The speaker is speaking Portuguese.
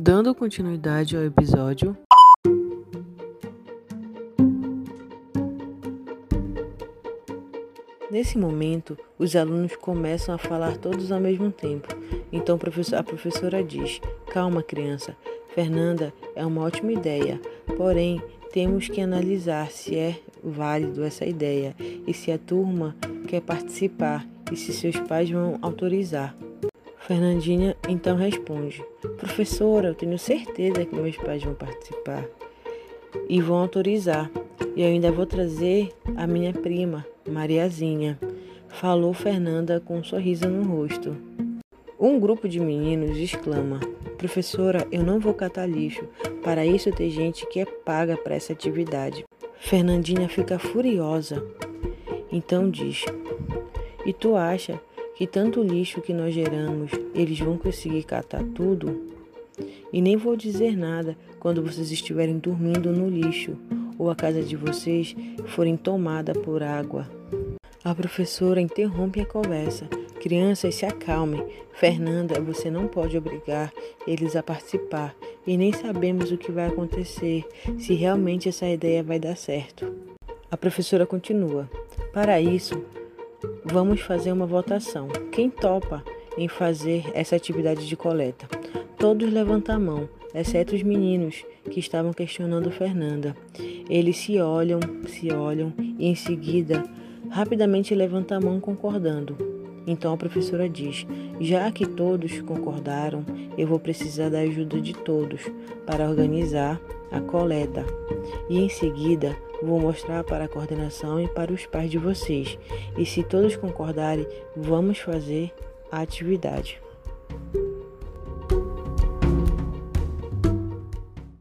Dando continuidade ao episódio. Nesse momento, os alunos começam a falar todos ao mesmo tempo. Então a professora diz: Calma, criança. Fernanda é uma ótima ideia, porém temos que analisar se é válido essa ideia e se a turma quer participar e se seus pais vão autorizar. Fernandinha então responde: Professora, eu tenho certeza que meus pais vão participar e vão autorizar. E eu ainda vou trazer a minha prima, Mariazinha, falou Fernanda com um sorriso no rosto. Um grupo de meninos exclama: Professora, eu não vou catar lixo. Para isso tem gente que é paga para essa atividade. Fernandinha fica furiosa. Então diz: E tu acha que tanto lixo que nós geramos, eles vão conseguir catar tudo? E nem vou dizer nada quando vocês estiverem dormindo no lixo ou a casa de vocês forem tomada por água. A professora interrompe a conversa. Crianças, se acalmem. Fernanda, você não pode obrigar eles a participar e nem sabemos o que vai acontecer, se realmente essa ideia vai dar certo. A professora continua. Para isso, Vamos fazer uma votação. Quem topa em fazer essa atividade de coleta? Todos levantam a mão, exceto os meninos que estavam questionando Fernanda. Eles se olham, se olham e em seguida rapidamente levantam a mão concordando. Então a professora diz: Já que todos concordaram, eu vou precisar da ajuda de todos para organizar a coleta. E em seguida vou mostrar para a coordenação e para os pais de vocês. E se todos concordarem, vamos fazer a atividade.